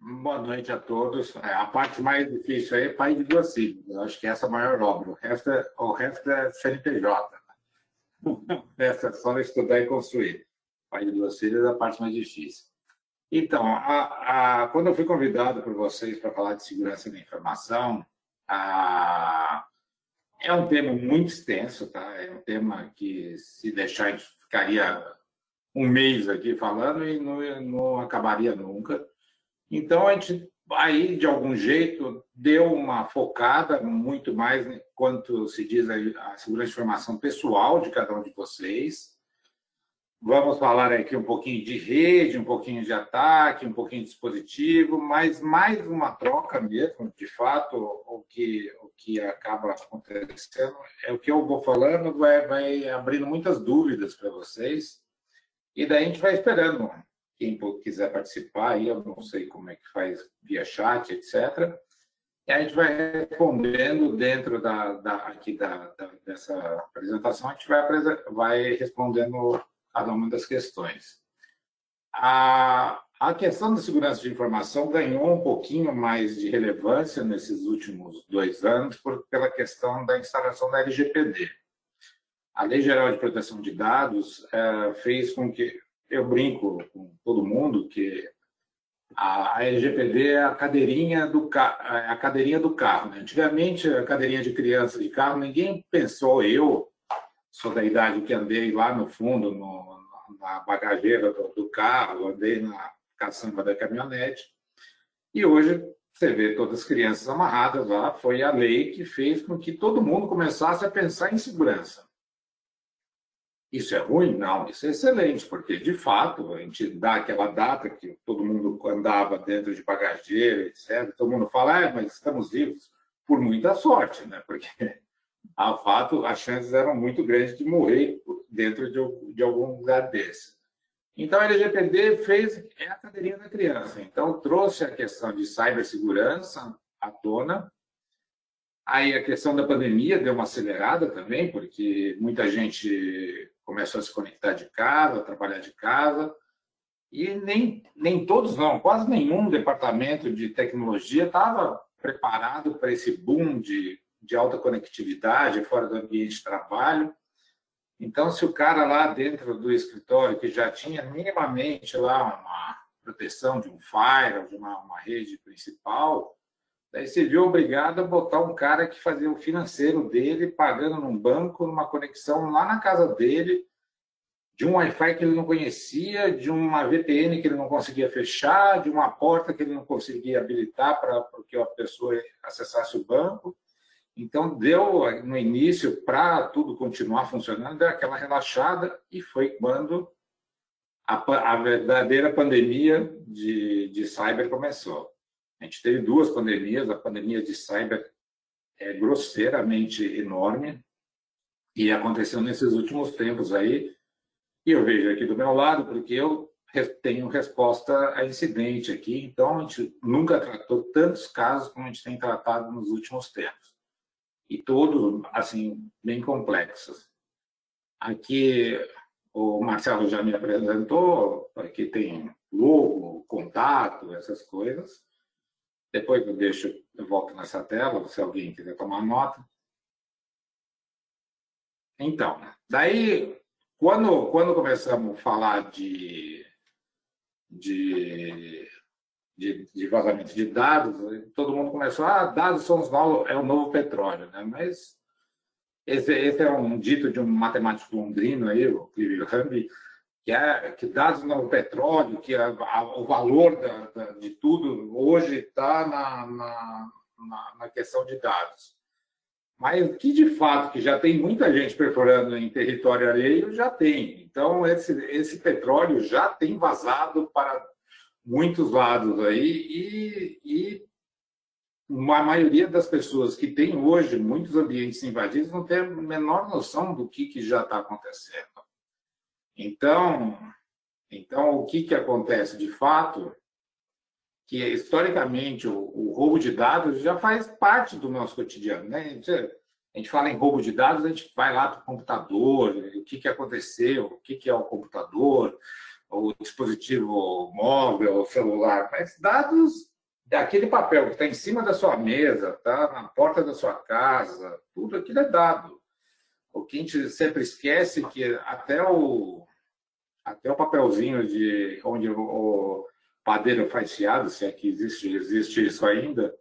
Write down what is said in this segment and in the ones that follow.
Boa noite a todos. É, a parte mais difícil aí é pai de duas. Eu acho que essa é a maior obra. O resto é, o resto é CNPJ. O resto é só estudar e construir. Pai de duas filhas é a parte mais difícil. Então, a, a, quando eu fui convidado por vocês para falar de segurança da informação, a, é um tema muito extenso, tá? É um tema que, se deixar, a gente ficaria um mês aqui falando e não, não acabaria nunca. Então, a gente aí, de algum jeito, deu uma focada muito mais quanto se diz a segurança de informação pessoal de cada um de vocês. Vamos falar aqui um pouquinho de rede, um pouquinho de ataque, um pouquinho de dispositivo, mas mais uma troca mesmo, de fato, o que, o que acaba acontecendo é o que eu vou falando, vai, vai abrindo muitas dúvidas para vocês, e daí a gente vai esperando quem quiser participar, aí eu não sei como é que faz via chat, etc. E a gente vai respondendo dentro da, da aqui da, da, dessa apresentação, a gente vai, vai respondendo cada uma das questões. A, a questão da segurança de informação ganhou um pouquinho mais de relevância nesses últimos dois anos por, pela questão da instalação da LGPD. A Lei Geral de Proteção de Dados é, fez com que eu brinco com todo mundo que a, LGPD é a cadeirinha do, é a cadeirinha do carro. Né? Antigamente, a cadeirinha de criança de carro, ninguém pensou, eu sou da idade que andei lá no fundo, no, na bagageira do, do, carro, andei na caçamba da caminhonete, e hoje você vê todas as crianças amarradas lá, foi a lei que fez com que todo mundo começasse a pensar em segurança. Isso é ruim? Não, isso é excelente, porque de fato a gente dá aquela data que todo mundo andava dentro de bagageira, etc. Todo mundo fala, é, mas estamos vivos por muita sorte, né? Porque a fato as chances eram muito grandes de morrer dentro de, de algum lugar desse. Então a LGPD fez é a cadeirinha da criança. Então trouxe a questão de cibersegurança à tona. Aí a questão da pandemia deu uma acelerada também, porque muita gente começou a se conectar de casa, a trabalhar de casa, e nem, nem todos, não, quase nenhum departamento de tecnologia estava preparado para esse boom de, de alta conectividade fora do ambiente de trabalho. Então, se o cara lá dentro do escritório, que já tinha minimamente lá uma proteção de um firewall, de uma, uma rede principal, Daí você viu obrigado a botar um cara que fazia o financeiro dele, pagando num banco, numa conexão lá na casa dele, de um Wi-Fi que ele não conhecia, de uma VPN que ele não conseguia fechar, de uma porta que ele não conseguia habilitar para que a pessoa acessasse o banco. Então, deu no início, para tudo continuar funcionando, deu aquela relaxada e foi quando a, a verdadeira pandemia de, de cyber começou. A gente teve duas pandemias, a pandemia de cyber é grosseiramente enorme e aconteceu nesses últimos tempos aí. E eu vejo aqui do meu lado, porque eu tenho resposta a incidente aqui, então a gente nunca tratou tantos casos como a gente tem tratado nos últimos tempos. E todos, assim, bem complexos. Aqui o Marcelo já me apresentou, aqui tem logo, contato, essas coisas. Depois eu deixo, eu volto nessa tela, se alguém quiser tomar nota. Então, daí, quando, quando começamos a falar de, de, de, de vazamento de dados, todo mundo começou, ah, dados são os novos, é o novo petróleo, né? Mas esse, esse é um dito de um matemático londrino aí, o Clive Hamby, que, é, que dados no petróleo, que a, a, o valor da, da, de tudo hoje está na, na, na, na, questão de dados. Mas que de fato que já tem muita gente perforando em território alheio, já tem. Então esse, esse petróleo já tem vazado para muitos lados aí e, e a maioria das pessoas que tem hoje muitos ambientes invadidos não tem a menor noção do que, que já está acontecendo. Então, então o que, que acontece de fato? Que historicamente o, o roubo de dados já faz parte do nosso cotidiano, né? a gente fala em roubo de dados, a gente vai lá para o computador, o que, que aconteceu, o que, que é o computador, o dispositivo móvel, o celular. Mas dados é aquele papel que está em cima da sua mesa, está na porta da sua casa, tudo aquilo é dado. O que a gente sempre esquece é que até o, até o papelzinho de onde o padeiro faz fiado, se é que existe, existe isso ainda,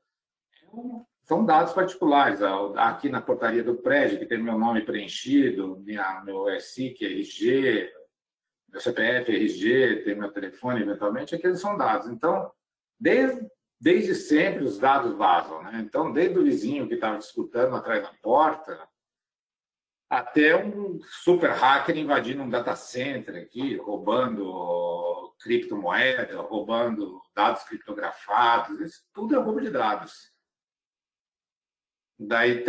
são dados particulares. Aqui na portaria do prédio, que tem meu nome preenchido, minha, meu SIC, RG, meu CPF, RG, tem meu telefone, eventualmente, aqueles são dados. Então, desde, desde sempre os dados vazam. Né? Então, desde o vizinho que estava escutando atrás da porta, até um super hacker invadindo um data center aqui, roubando criptomoeda, roubando dados criptografados, isso tudo é roubo de dados. Daí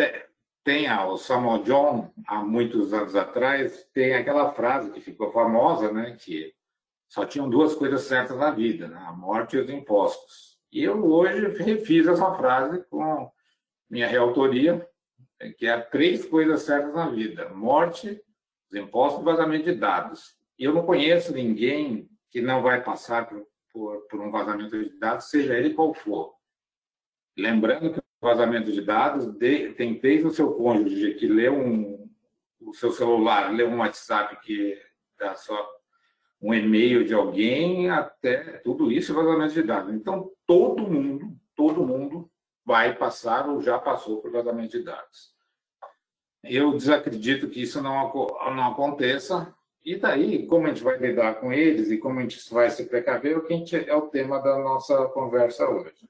tem o Samuel John, há muitos anos atrás, tem aquela frase que ficou famosa, né, que só tinham duas coisas certas na vida, né, a morte e os impostos. E eu hoje refiz essa frase com minha reautoria, que é três coisas certas na vida: morte, os impostos e vazamento de dados. E eu não conheço ninguém que não vai passar por, por, por um vazamento de dados, seja ele qual for. Lembrando que vazamento de dados de, tem desde o seu cônjuge que lê um, o seu celular, lê um WhatsApp que dá só um e-mail de alguém, até tudo isso é vazamento de dados. Então, todo mundo, todo mundo vai passar ou já passou por vazamento de dados. Eu desacredito que isso não, não aconteça. E daí, como a gente vai lidar com eles e como a gente vai se precaver, é o tema da nossa conversa hoje.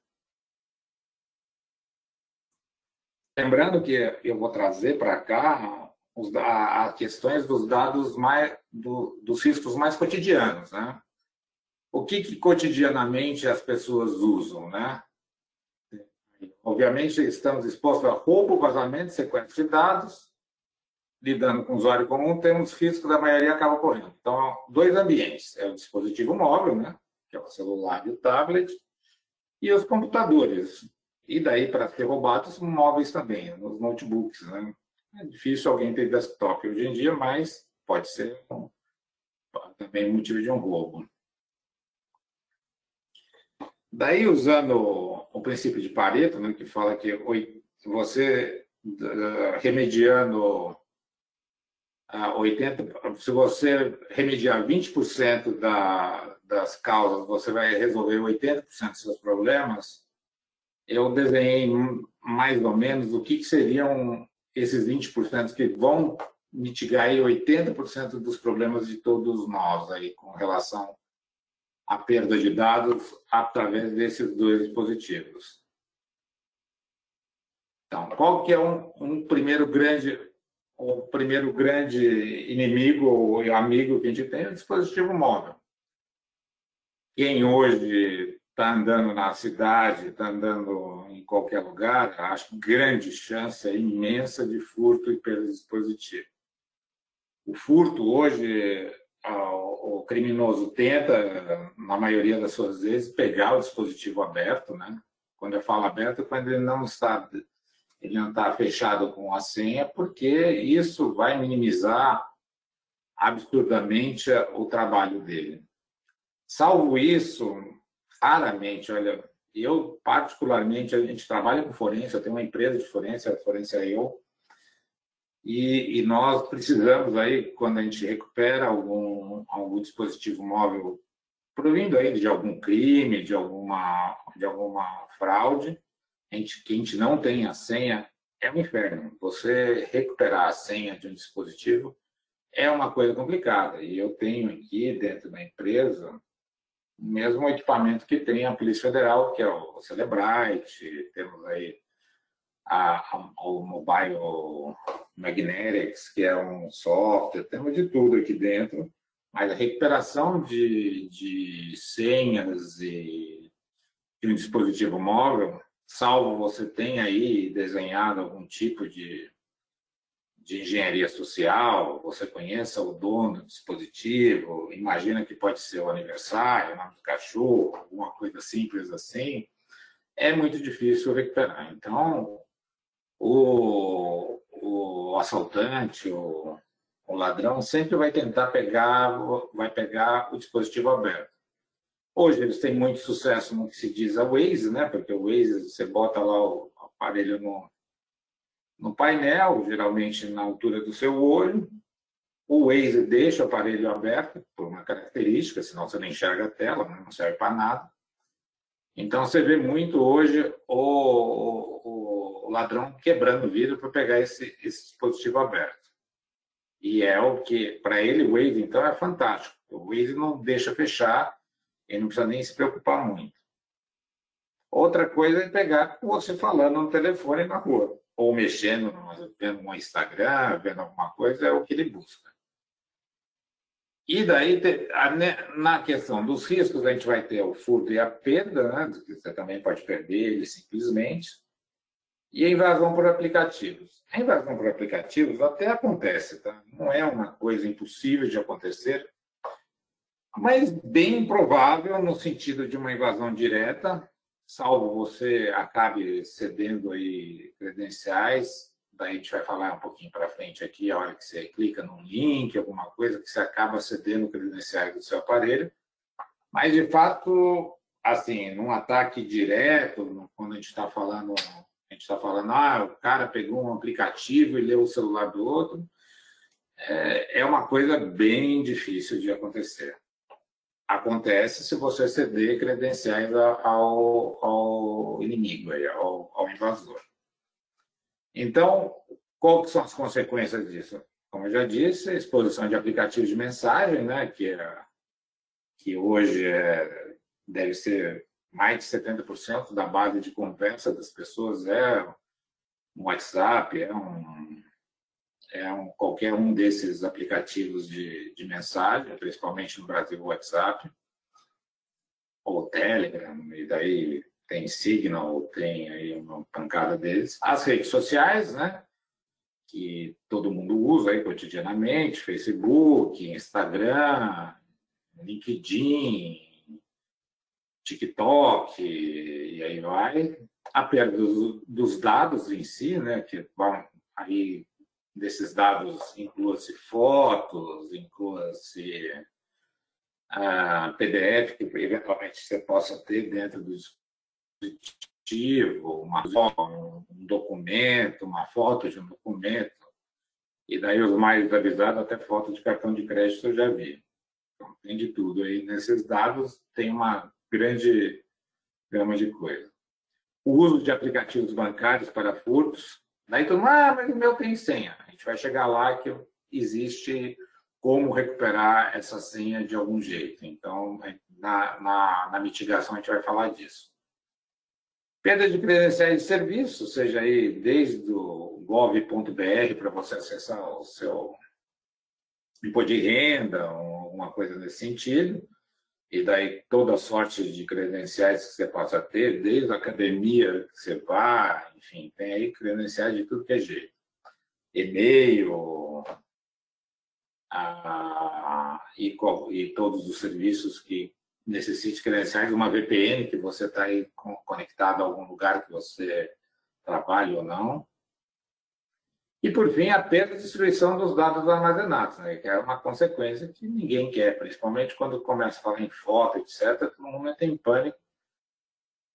Lembrando que eu vou trazer para cá os, a, a, questões dos dados mais do, dos riscos mais cotidianos, né? O que, que cotidianamente as pessoas usam, né? Obviamente, estamos expostos a roubo, vazamento, sequestro de dados. Lidando com o usuário comum, temos riscos da maioria acaba ocorrendo. Então, dois ambientes. É o dispositivo móvel, né? que é o celular e o tablet, e os computadores. E daí, para ser roubados, móveis também, nos notebooks. Né? É difícil alguém ter desktop hoje em dia, mas pode ser também motivo de um roubo. Daí, usando o princípio de Pareto, né, que fala que você, remediando 80, se você remediar 20% da, das causas, você vai resolver 80% dos seus problemas, eu desenhei mais ou menos o que, que seriam esses 20% que vão mitigar aí 80% dos problemas de todos nós aí com relação a perda de dados através desses dois dispositivos. Então, qual que é um, um primeiro grande o primeiro grande inimigo ou amigo que a gente tem é o dispositivo móvel. Quem hoje está andando na cidade, está andando em qualquer lugar, acho grande chance, é imensa de furto e perda de dispositivo. O furto hoje o criminoso tenta, na maioria das suas vezes, pegar o dispositivo aberto, né? Quando eu falo aberto, quando ele não está ele não está fechado com a senha, porque isso vai minimizar absurdamente o trabalho dele. Salvo isso, raramente, olha, eu particularmente, a gente trabalha com forense, eu tenho uma empresa de forense, a Forense é eu, e, e, nós precisamos aí, quando a gente recupera algum, algum dispositivo móvel provindo aí de algum crime, de alguma, de alguma fraude, a gente, que a gente não tem a senha, é um inferno. Você recuperar a senha de um dispositivo é uma coisa complicada. E eu tenho aqui dentro da empresa mesmo equipamento que tem a Polícia Federal, que é o Celebrite, temos aí a, a, o Mobile Magnetics, que é um software, temos de tudo aqui dentro, mas a recuperação de, de senhas e de um dispositivo móvel, salvo você tenha aí desenhado algum tipo de, de engenharia social, você conheça o dono do dispositivo, imagina que pode ser o aniversário, o nome do cachorro, alguma coisa simples assim, é muito difícil recuperar. Então, o, o assaltante, o, o ladrão, sempre vai tentar pegar, vai pegar o dispositivo aberto. Hoje eles têm muito sucesso no que se diz a Waze, né? Porque o Waze você bota lá o aparelho no, no painel, geralmente na altura do seu olho. O Waze deixa o aparelho aberto por uma característica, senão você não enxerga a tela, né? não serve para nada. Então você vê muito hoje o, o, o ladrão quebrando o vidro para pegar esse, esse dispositivo aberto. E é o que, para ele, o Waze, então, é fantástico. O Waze não deixa fechar, ele não precisa nem se preocupar muito. Outra coisa é pegar você falando no telefone na rua, ou mexendo, vendo um Instagram, vendo alguma coisa, é o que ele busca. E daí, na questão dos riscos, a gente vai ter o furto e a perda, né? você também pode perder ele simplesmente, e a invasão por aplicativos. A invasão por aplicativos até acontece, tá? não é uma coisa impossível de acontecer, mas bem improvável no sentido de uma invasão direta, salvo você acabe cedendo aí credenciais daí a gente vai falar um pouquinho para frente aqui, a hora que você clica num link, alguma coisa, que você acaba cedendo credenciais do seu aparelho. Mas, de fato, assim, num ataque direto, quando a gente está falando, a gente está falando, ah, o cara pegou um aplicativo e leu o celular do outro, é, é uma coisa bem difícil de acontecer. Acontece se você ceder credenciais ao, ao inimigo, ao, ao invasor. Então, quais são as consequências disso? Como eu já disse, exposição de aplicativos de mensagem, né, que, é, que hoje é, deve ser mais de 70% da base de conversa das pessoas é um WhatsApp, é um, é um qualquer um desses aplicativos de, de mensagem, principalmente no Brasil o WhatsApp, ou Telegram, e daí tem Signal, tem aí uma pancada deles. As redes sociais, né? Que todo mundo usa aí cotidianamente, Facebook, Instagram, LinkedIn, TikTok, e aí vai. A perda dos, dos dados em si, né? Que vão aí desses dados inclua-se fotos, inclua-se a PDF que eventualmente você possa ter dentro dos dispositivo, uma, um documento, uma foto de um documento. E daí os mais avisados, até foto de cartão de crédito eu já vi. Então, tem de tudo aí. Nesses dados tem uma grande gama de coisa. O uso de aplicativos bancários para furtos. Daí todo mundo, ah, mas o meu tem senha. A gente vai chegar lá que existe como recuperar essa senha de algum jeito. Então, na, na, na mitigação, a gente vai falar disso. Perda de credenciais de serviço, seja aí desde o gov.br para você acessar o seu imposto de renda, alguma coisa nesse sentido, e daí toda sorte de credenciais que você possa ter, desde a academia que você vá, enfim, tem aí credenciais de tudo que é jeito. E-mail, a, e, e todos os serviços que necessite credenciais, uma VPN que você está aí conectado a algum lugar que você trabalha ou não. E, por fim, a perda e destruição dos dados armazenados, né? que é uma consequência que ninguém quer, principalmente quando começa a falar em foto, etc. Todo mundo entra em pânico.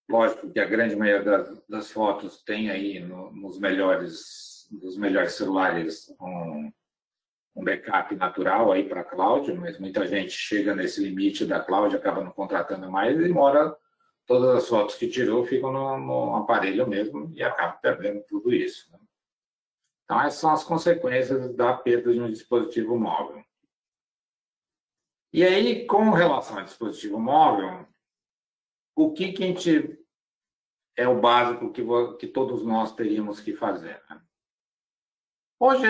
Lógico que a grande maioria das, das fotos tem aí no, nos melhores, nos melhores celulares um, um backup natural aí para a cloud, mas muita gente chega nesse limite da cloud, acaba não contratando mais e mora todas as fotos que tirou ficam no, no aparelho mesmo e acaba perdendo tudo isso. Né? Então, essas são as consequências da perda de um dispositivo móvel. E aí, com relação ao dispositivo móvel, o que, que a gente é o básico que, que todos nós teríamos que fazer? Né? Hoje,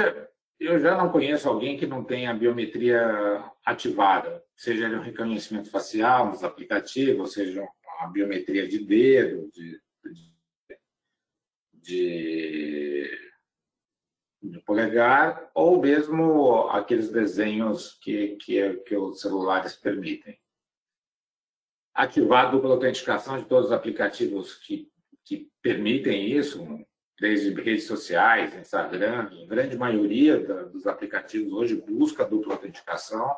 eu já não conheço alguém que não tenha biometria ativada, seja o reconhecimento facial nos aplicativos, seja a biometria de dedo, de, de, de polegar, ou mesmo aqueles desenhos que, que, que os celulares permitem. Ativar a dupla autenticação de todos os aplicativos que, que permitem isso, desde redes sociais, Instagram, a grande maioria dos aplicativos hoje busca dupla autenticação.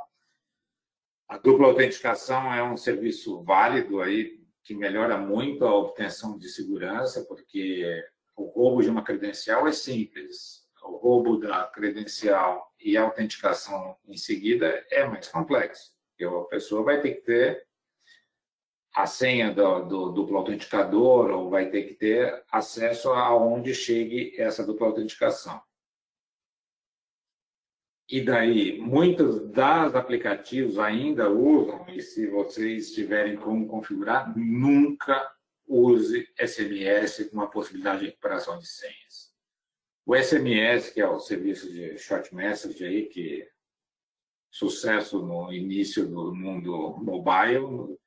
A dupla autenticação é um serviço válido aí que melhora muito a obtenção de segurança, porque o roubo de uma credencial é simples. O roubo da credencial e a autenticação em seguida é mais complexo. Porque a pessoa vai ter que ter a senha do, do duplo autenticador ou vai ter que ter acesso aonde chegue essa dupla autenticação. E daí, muitos das aplicativos ainda usam, e se vocês tiverem como configurar, nunca use SMS com a possibilidade de recuperação de senhas. O SMS, que é o serviço de short message aí, que sucesso no início do mundo mobile,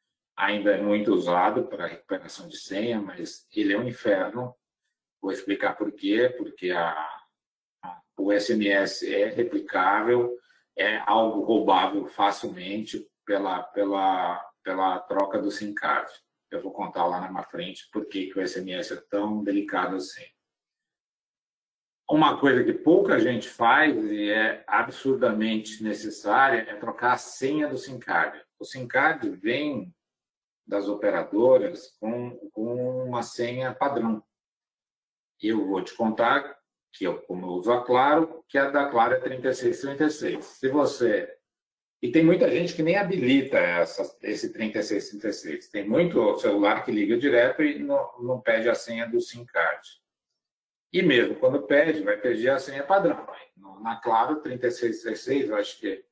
ainda é muito usado para recuperação de senha, mas ele é um inferno. Vou explicar por quê. Porque a, a, o SMS é replicável, é algo roubável facilmente pela, pela, pela troca do SIM card. Eu vou contar lá na frente por que, o SMS é tão delicado assim. Uma coisa que pouca gente faz e é absurdamente necessária é trocar a senha do SIM card. O SIM card vem das operadoras com, com uma senha padrão. Eu vou te contar que eu, como eu uso a Claro, que a da Claro é 3636. Se você e tem muita gente que nem habilita essa, esse 3636. Tem muito celular que liga direto e não, não pede a senha do SIM card. E mesmo quando pede, vai pedir a senha padrão. Na Claro, 3636, eu acho que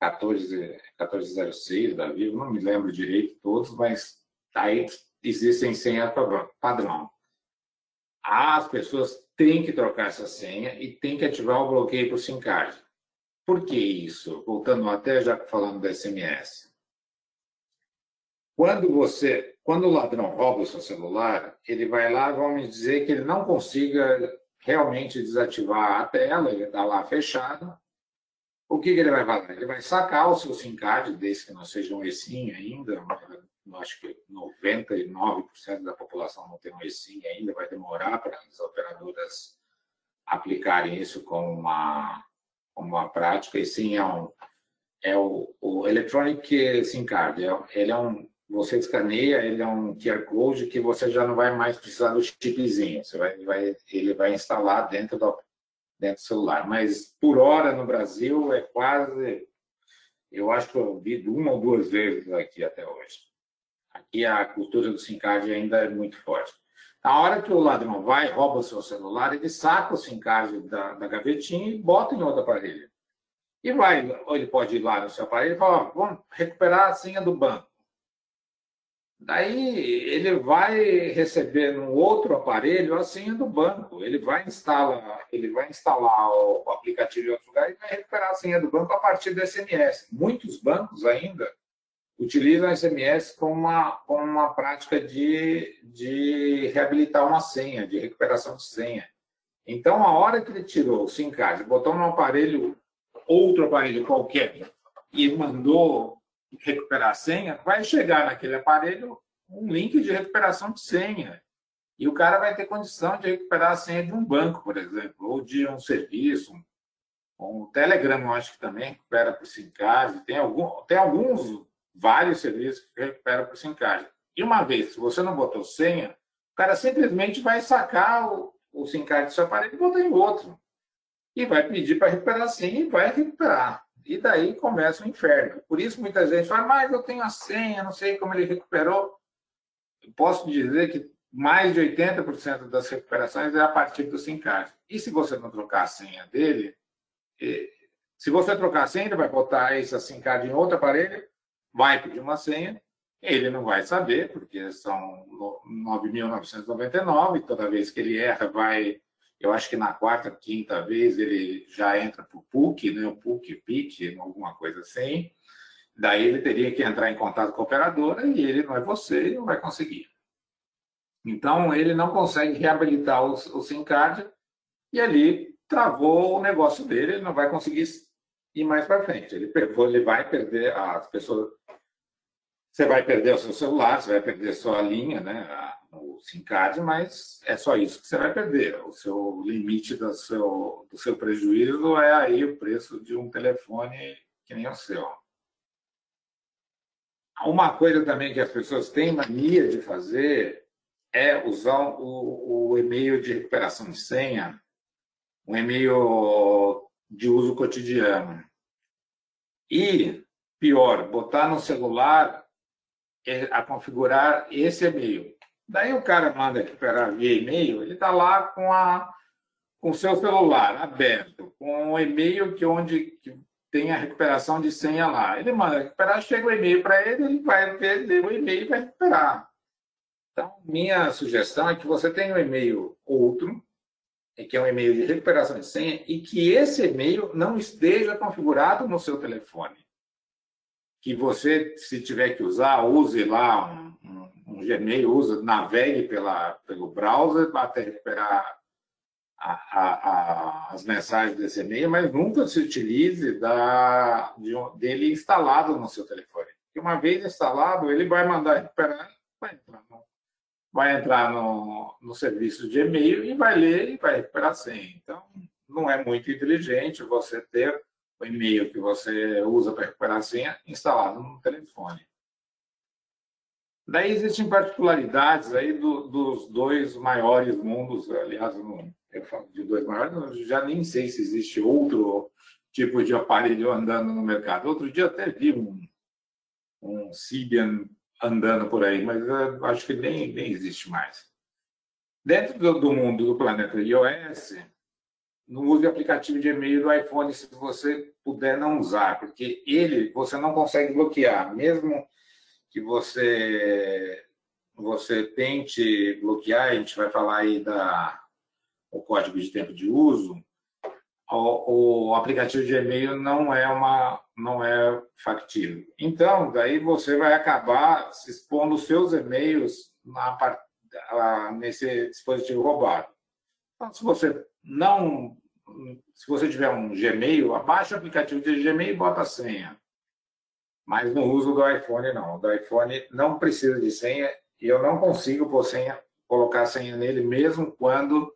14, 1406 da Vivo, não me lembro direito todos, mas aí existem senhas padrão. As pessoas têm que trocar essa senha e têm que ativar o bloqueio o SIM card. Por que isso? Voltando até já falando do SMS. Quando você, quando o ladrão rouba o seu celular, ele vai lá, vamos dizer que ele não consiga realmente desativar a tela, ele está lá fechado, o que, que, ele vai fazer? Ele vai sacar o seu SIM card, desde que não seja um eSIM ainda, acho que 99% da população não tem um eSIM ainda, vai demorar para as operadoras aplicarem isso como uma, como uma prática, e sim é, um, é o, o Electronic SIM Card, é, ele é um, você escaneia, ele é um QR Code que você já não vai mais precisar do chipzinho, você vai, vai, ele vai instalar dentro do, dentro do celular. Mas por hora no Brasil é quase, eu acho que eu vi uma ou duas vezes aqui até hoje. Aqui a cultura do SIM card ainda é muito forte. Na hora que o ladrão vai, rouba o seu celular, ele saca o SIM card da, da gavetinha e bota em outro aparelho. E vai, ou ele pode ir lá no seu aparelho e falar, vamos recuperar a senha do banco. Daí ele vai receber no outro aparelho a senha do banco. Ele vai instalar, ele vai instalar o aplicativo em outro lugar e vai recuperar a senha do banco a partir do SMS. Muitos bancos ainda utilizam SMS como uma, como uma prática de, de reabilitar uma senha, de recuperação de senha. Então, a hora que ele tirou o SIM card, botou no aparelho, outro aparelho qualquer, e mandou recuperar a senha, vai chegar naquele aparelho um link de recuperação de senha. E o cara vai ter condição de recuperar a senha de um banco, por exemplo, ou de um serviço. O Telegram, eu acho que também recupera por SIM-card. Tem, algum, tem alguns, vários serviços que recuperam por SIM-card. E uma vez, se você não botou senha, o cara simplesmente vai sacar o, o SIM-card do seu aparelho e botar em outro. E vai pedir para recuperar a senha e vai recuperar. E daí começa o inferno. Por isso muita gente fala, mas eu tenho a senha, não sei como ele recuperou. Eu posso dizer que mais de 80% das recuperações é a partir do SIM card. E se você não trocar a senha dele, se você trocar a senha, ele vai botar essa SIM card em outro aparelho, vai pedir uma senha, ele não vai saber, porque são 9.999, toda vez que ele erra, vai eu acho que na quarta, quinta vez ele já entra para o PUC, né? o PUC, PIC, alguma coisa assim. Daí ele teria que entrar em contato com a operadora e ele não é você e não vai conseguir. Então ele não consegue reabilitar o, o SIM card e ali travou o negócio dele, ele não vai conseguir ir mais para frente. Ele, ele vai perder as pessoas. Você vai perder o seu celular, você vai perder sua linha, né? SIM card, mas é só isso que você vai perder. O seu limite do seu, do seu prejuízo é aí o preço de um telefone que nem o seu. Uma coisa também que as pessoas têm mania de fazer é usar o, o e-mail de recuperação de senha, um e-mail de uso cotidiano. E, pior, botar no celular a configurar esse e-mail. Daí o cara manda recuperar via e-mail, ele está lá com a com seu celular aberto, com o e-mail que onde que tem a recuperação de senha lá. Ele manda recuperar, chega o e-mail para ele, ele vai ver o e-mail e vai recuperar. Então, minha sugestão é que você tenha um e-mail outro, que é um e-mail de recuperação de senha, e que esse e-mail não esteja configurado no seu telefone. Que você, se tiver que usar, use lá um um Gmail usa, navegue pela, pelo browser até recuperar a, a, a, as mensagens desse e-mail, mas nunca se utilize da, de, dele instalado no seu telefone. Porque uma vez instalado, ele vai mandar recuperar, vai entrar no, vai entrar no, no serviço de e-mail e vai ler e vai recuperar a senha. Então, não é muito inteligente você ter o e-mail que você usa para recuperar a senha instalado no telefone. Daí existem particularidades aí do, dos dois maiores mundos, aliás, eu falo de dois maiores, já nem sei se existe outro tipo de aparelho andando no mercado. Outro dia até vi um, um Sibian andando por aí, mas acho que nem, nem existe mais. Dentro do, do mundo do planeta iOS, não use aplicativo de e-mail do iPhone se você puder não usar, porque ele você não consegue bloquear, mesmo que você você tente bloquear, a gente vai falar aí da o código de tempo de uso, o, o aplicativo de e-mail não é uma não é factível. Então, daí você vai acabar se expondo os seus e-mails na, nesse dispositivo roubado. Então, se você não se você tiver um Gmail, abaixa o aplicativo de Gmail e bota a senha mas no uso do iPhone não. O do iPhone não precisa de senha e eu não consigo pôr senha, colocar senha nele mesmo quando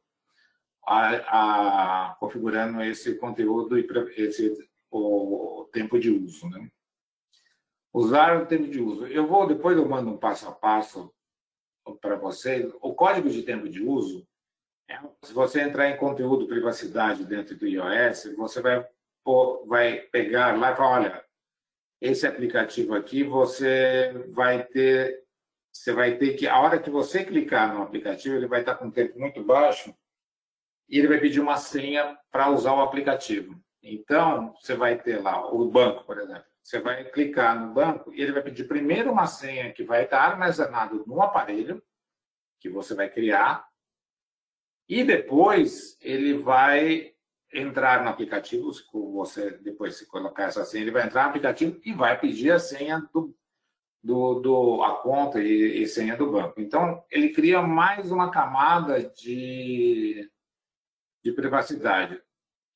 a, a, configurando esse conteúdo e esse o tempo de uso, né? Usar o tempo de uso. Eu vou depois eu mando um passo a passo para vocês. O código de tempo de uso, é, se você entrar em conteúdo privacidade dentro do iOS, você vai vai pegar lá e falar, olha, esse aplicativo aqui, você vai ter, você vai ter que, a hora que você clicar no aplicativo, ele vai estar com um tempo muito baixo e ele vai pedir uma senha para usar o aplicativo. Então, você vai ter lá o banco, por exemplo. Você vai clicar no banco e ele vai pedir primeiro uma senha que vai estar armazenado no aparelho que você vai criar e depois ele vai entrar no aplicativo, se você depois se colocar essa senha, ele vai entrar no aplicativo e vai pedir a senha do, do, do a conta e, e, senha do banco. Então, ele cria mais uma camada de, de privacidade.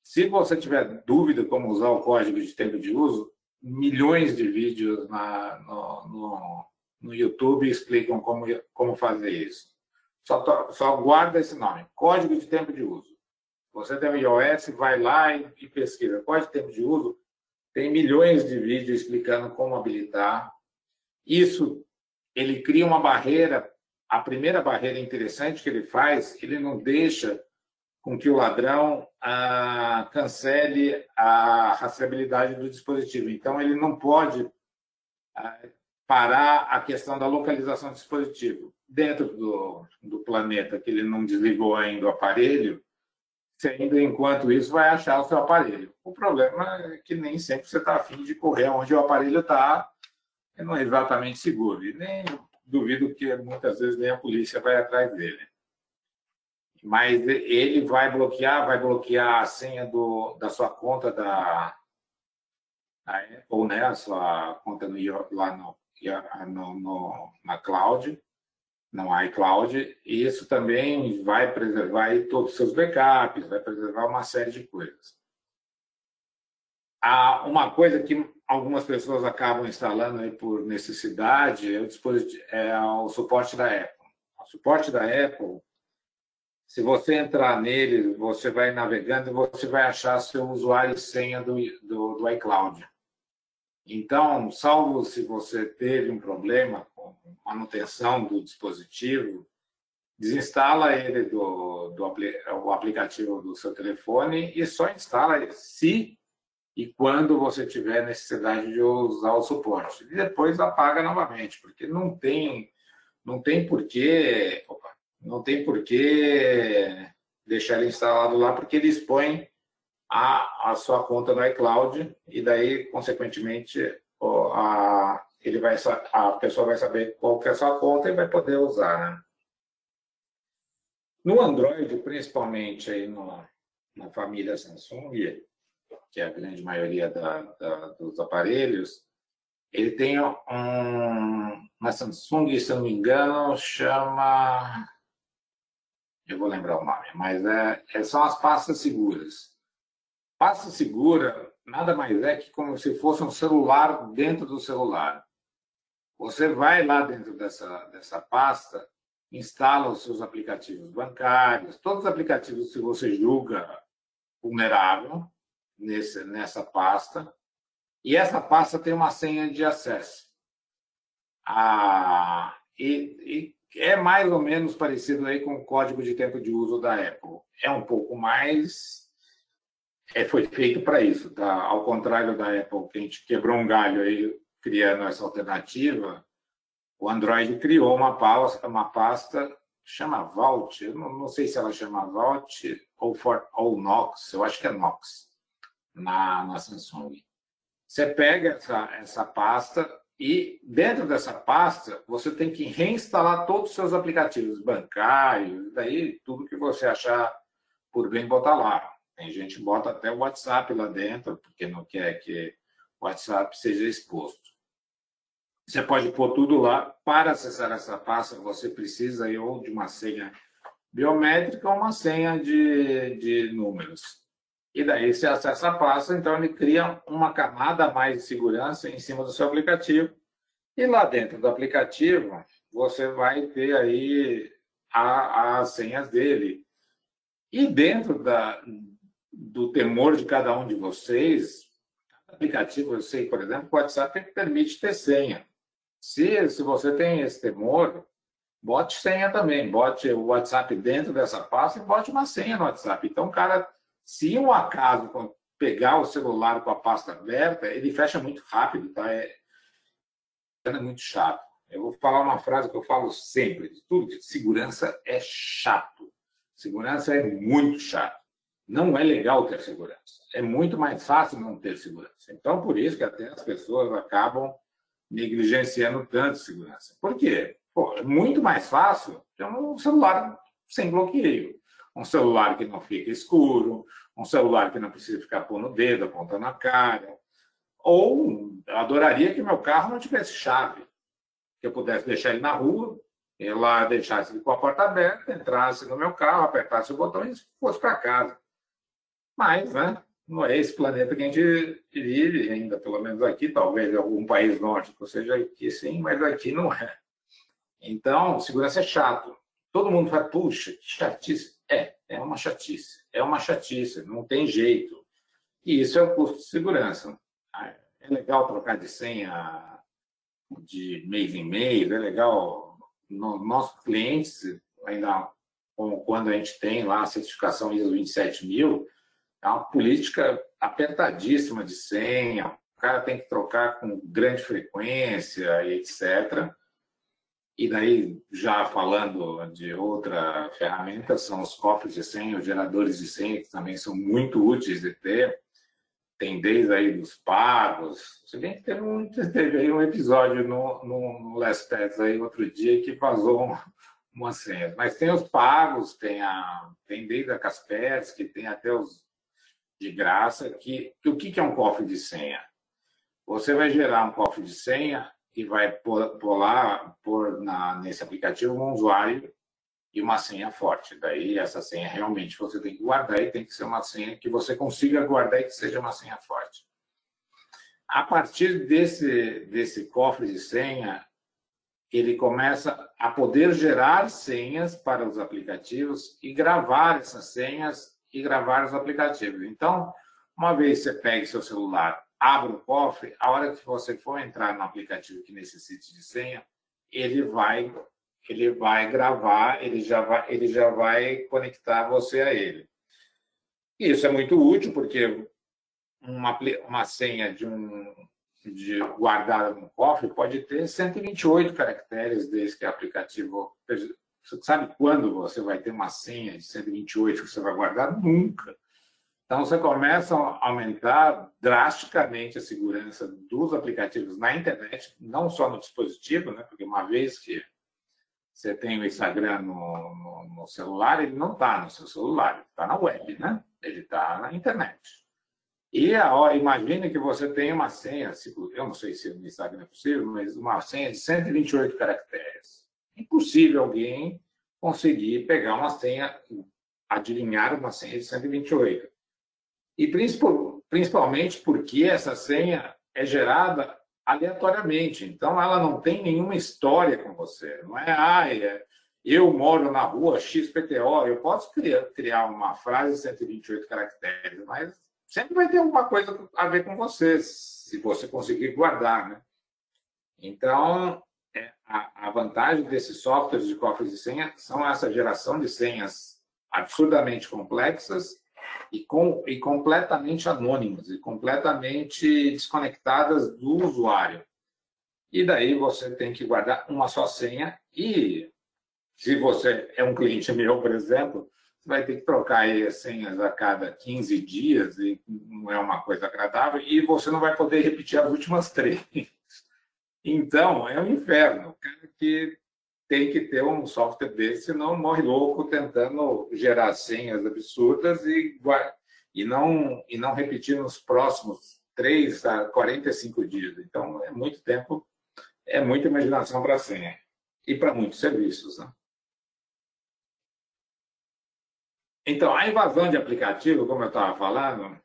Se você tiver dúvida como usar o código de tempo de uso, milhões de vídeos na, no, no, no YouTube explicam como, como fazer isso. Só, só guarda esse nome, código de tempo de uso. Você tem o iOS, vai lá e, e pesquisa o tempo de uso. Tem milhões de vídeos explicando como habilitar. Isso, ele cria uma barreira. A primeira barreira interessante que ele faz, ele não deixa com que o ladrão ah, cancele a rastreabilidade do dispositivo. Então, ele não pode ah, parar a questão da localização do dispositivo. Dentro do, do planeta que ele não desligou ainda o aparelho, você ainda, enquanto isso, vai achar o seu aparelho. O problema é que nem sempre você está afim de correr onde o aparelho está, não é exatamente seguro. E nem duvido que muitas vezes nem a polícia vai atrás dele. Mas ele vai bloquear, vai bloquear a senha do, da sua conta da ou né, a sua conta no, lá no, no, no na cloud no iCloud, e isso também vai preservar todos os seus backups, vai preservar uma série de coisas. há uma coisa que algumas pessoas acabam instalando por necessidade é o, é o suporte da Apple. O suporte da Apple, se você entrar nele, você vai navegando e você vai achar seu usuário e senha do, do, do iCloud. Então, salvo se você teve um problema manutenção do dispositivo, desinstala ele do, do o aplicativo do seu telefone e só instala se e quando você tiver necessidade de usar o suporte. E depois apaga novamente, porque não tem não tem porquê, opa, não tem porquê deixar ele instalado lá, porque ele expõe a, a sua conta no iCloud e daí, consequentemente, a, ele vai, a pessoa vai saber qual que é a sua conta e vai poder usar, né? No Android, principalmente aí no, na família Samsung, que é a grande maioria da, da, dos aparelhos, ele tem um, uma Samsung, se eu não me engano, chama. Eu vou lembrar o nome, mas é, é, são as pastas seguras. Pasta segura nada mais é que como se fosse um celular dentro do celular. Você vai lá dentro dessa, dessa pasta instala os seus aplicativos bancários, todos os aplicativos que você julga vulnerável nesse, nessa pasta, e essa pasta tem uma senha de acesso. Ah, e, e é mais ou menos parecido aí com o código de tempo de uso da Apple. É um pouco mais. É, foi feito para isso, tá? Ao contrário da Apple, que a gente quebrou um galho aí criando essa alternativa, o Android criou uma pasta, uma pasta chama Vault, eu não, não, sei se ela chama Vault ou, for, ou Nox, eu acho que é Nox, na, na Samsung. Você pega essa, essa pasta e dentro dessa pasta você tem que reinstalar todos os seus aplicativos bancários, daí tudo que você achar por bem botar lá. Tem gente que bota até o WhatsApp lá dentro, porque não quer que o WhatsApp seja exposto. Você pode pôr tudo lá. Para acessar essa pasta, você precisa ou de uma senha biométrica ou uma senha de, de números. E daí você acessa a pasta, então ele cria uma camada a mais de segurança em cima do seu aplicativo. E lá dentro do aplicativo, você vai ter aí as senhas dele. E dentro da, do temor de cada um de vocês, aplicativo, eu sei, por exemplo, o WhatsApp permite ter senha. Se, se você tem esse temor, bote senha também, bote o WhatsApp dentro dessa pasta e bote uma senha no WhatsApp. Então, cara, se um acaso pegar o celular com a pasta aberta, ele fecha muito rápido, tá? É, é muito chato. Eu vou falar uma frase que eu falo sempre, de tudo, de segurança é chato. Segurança é muito chato. Não é legal ter segurança. É muito mais fácil não ter segurança. Então, por isso que até as pessoas acabam negligenciando tanto segurança. Por quê? Pô, é muito mais fácil ter um celular sem bloqueio. Um celular que não fica escuro, um celular que não precisa ficar pondo o dedo, apontando na cara. Ou adoraria que meu carro não tivesse chave, que eu pudesse deixar ele na rua, e lá deixasse ele com a porta aberta, entrasse no meu carro, apertasse o botão e fosse para casa. Mas, né? Não é esse planeta que a gente vive ainda, pelo menos aqui, talvez algum país nórdico seja aqui sim, mas aqui não é. Então, segurança é chato. Todo mundo fala, puxa, que chatice. É, é uma chatice. É uma chatice, não tem jeito. E isso é o custo de segurança. Ah, é legal trocar de senha de mês em mês, é legal. Nossos clientes, ainda quando a gente tem lá a certificação ISO 27000, é uma política apertadíssima de senha, o cara tem que trocar com grande frequência e etc. E daí, já falando de outra ferramenta, são os cofres de senha, os geradores de senha, que também são muito úteis de ter. Tem desde aí dos pagos. Se bem que teve um, teve um episódio no, no, no Last Pets aí outro dia que vazou uma senha. Mas tem os pagos, tem, a, tem desde a Kaspersky, tem até os de graça. Que, que o que é um cofre de senha? Você vai gerar um cofre de senha e vai pôr, pôr lá, pôr na, nesse aplicativo um usuário e uma senha forte. Daí, essa senha realmente você tem que guardar e tem que ser uma senha que você consiga guardar e que seja uma senha forte. A partir desse, desse cofre de senha, ele começa a poder gerar senhas para os aplicativos e gravar essas senhas e gravar os aplicativos. Então, uma vez você pegue seu celular, abre o cofre, a hora que você for entrar no aplicativo que necessite de senha, ele vai ele vai gravar, ele já vai, ele já vai conectar você a ele. Isso é muito útil porque uma, uma senha de um de guardada no cofre pode ter 128 caracteres desde que o aplicativo. Você sabe quando você vai ter uma senha de 128 que você vai guardar? Nunca. Então, você começa a aumentar drasticamente a segurança dos aplicativos na internet, não só no dispositivo, né? porque uma vez que você tem o Instagram no, no, no celular, ele não está no seu celular, ele está na web, né? ele está na internet. E a, imagine que você tem uma senha, eu não sei se no Instagram é possível, mas uma senha de 128 caracteres. Impossível alguém conseguir pegar uma senha, adivinhar uma senha de 128. E principalmente porque essa senha é gerada aleatoriamente. Então, ela não tem nenhuma história com você. Não é, ah, é, eu moro na rua XPTO. Eu posso criar, criar uma frase de 128 caracteres, mas sempre vai ter alguma coisa a ver com você, se você conseguir guardar, né? Então, é, a, a, vantagem desses softwares de cofres de senha são essa geração de senhas absurdamente complexas e, com, e completamente anônimas e completamente desconectadas do usuário. E daí você tem que guardar uma só senha e se você é um cliente meu, por exemplo, vai ter que trocar aí as senhas a cada 15 dias e não é uma coisa agradável e você não vai poder repetir as últimas três. Então, é um inferno. O cara que tem que ter um software desse, senão morre louco tentando gerar senhas absurdas e, e, não, e não repetir nos próximos 3 a 45 dias. Então, é muito tempo, é muita imaginação para a senha e para muitos serviços. Né? Então, a invasão de aplicativo, como eu estava falando,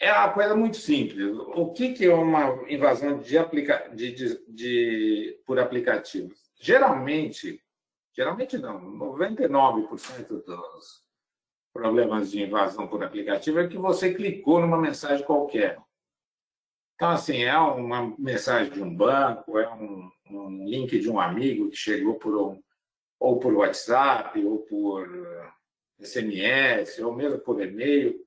é uma coisa muito simples. O que, que é uma invasão de aplica... de, de, de, por aplicativos? Geralmente, geralmente não, 99% dos problemas de invasão por aplicativo é que você clicou numa mensagem qualquer. Então, assim, é uma mensagem de um banco, é um, um link de um amigo que chegou por um, ou por WhatsApp, ou por SMS ou mesmo por e-mail,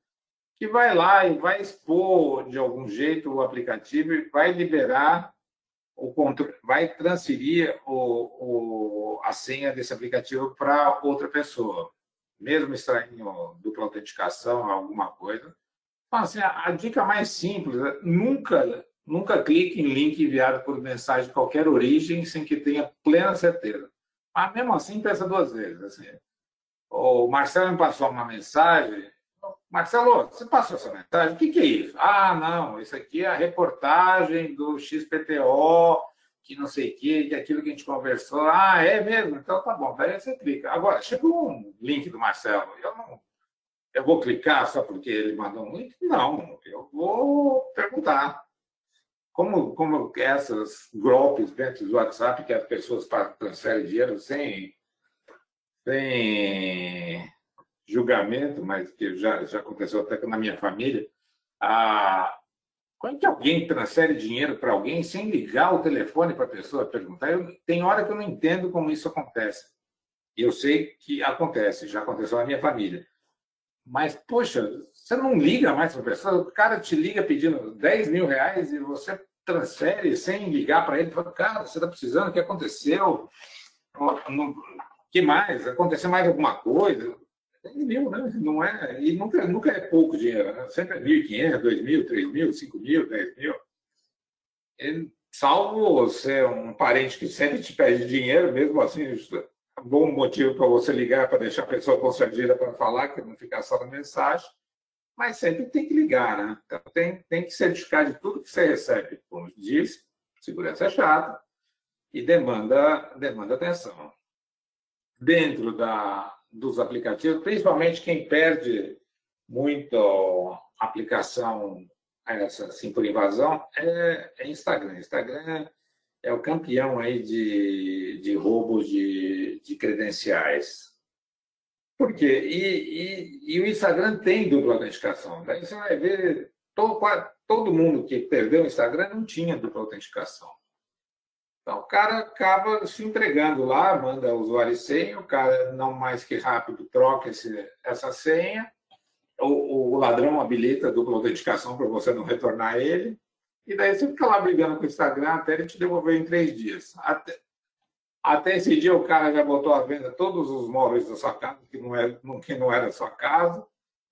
que vai lá e vai expor de algum jeito o aplicativo e vai liberar o controle, vai transferir o, o, a senha desse aplicativo para outra pessoa, mesmo extraindo dupla autenticação, alguma coisa. Então, assim, a, a dica mais simples é nunca, nunca clique em link enviado por mensagem de qualquer origem sem que tenha plena certeza. Mas mesmo assim, pensa duas vezes. Assim, o Marcelo me passou uma mensagem. Marcelo, você passou essa mensagem? O que, que é isso? Ah, não, isso aqui é a reportagem do XPTO, que não sei o que, que é aquilo que a gente conversou. Ah, é mesmo? Então tá bom, daí você clica. Agora, chegou um link do Marcelo. Eu não. Eu vou clicar só porque ele mandou um link? Não, eu vou perguntar. Como, como essas golpes dentro do WhatsApp que as pessoas transferem dinheiro sem sem julgamento, mas que já, já aconteceu até na minha família, a, quando que alguém transfere dinheiro para alguém sem ligar o telefone para a pessoa perguntar? Eu, tem hora que eu não entendo como isso acontece. Eu sei que acontece, já aconteceu na minha família. Mas, poxa, você não liga mais para a pessoa, o cara te liga pedindo 10 mil reais e você transfere sem ligar para ele, fala, cara, você está precisando, o que aconteceu? que mais? Aconteceu mais alguma coisa? É mil, né? Não é, e nunca, nunca é pouco dinheiro, né? sempre é 1.500, 2.000, 3.000, 5.000, 10.000. E, salvo ser um parente que sempre te pede dinheiro, mesmo assim, é um bom motivo para você ligar, para deixar a pessoa constrangida para falar, que não ficar só na mensagem, mas sempre tem que ligar, né? Então, tem, tem que certificar de tudo que você recebe. Como diz, segurança é chata e demanda, demanda atenção dentro da, dos aplicativos, principalmente quem perde muito aplicação essa assim por invasão é, é Instagram. Instagram é o campeão aí de, de roubos de, de credenciais. Por quê? E, e, e, o Instagram tem dupla autenticação. Daí você vai ver, todo, todo mundo que perdeu o Instagram não tinha dupla autenticação. Então, o cara acaba se entregando lá, manda usuário e senha, o cara, não mais que rápido, troca esse, essa senha, o, o ladrão habilita a dupla autenticação para você não retornar ele, e daí você fica lá brigando com o Instagram até ele te devolver em três dias. Até, até esse dia o cara já botou à venda todos os móveis da sua casa, que não era, que não era sua casa.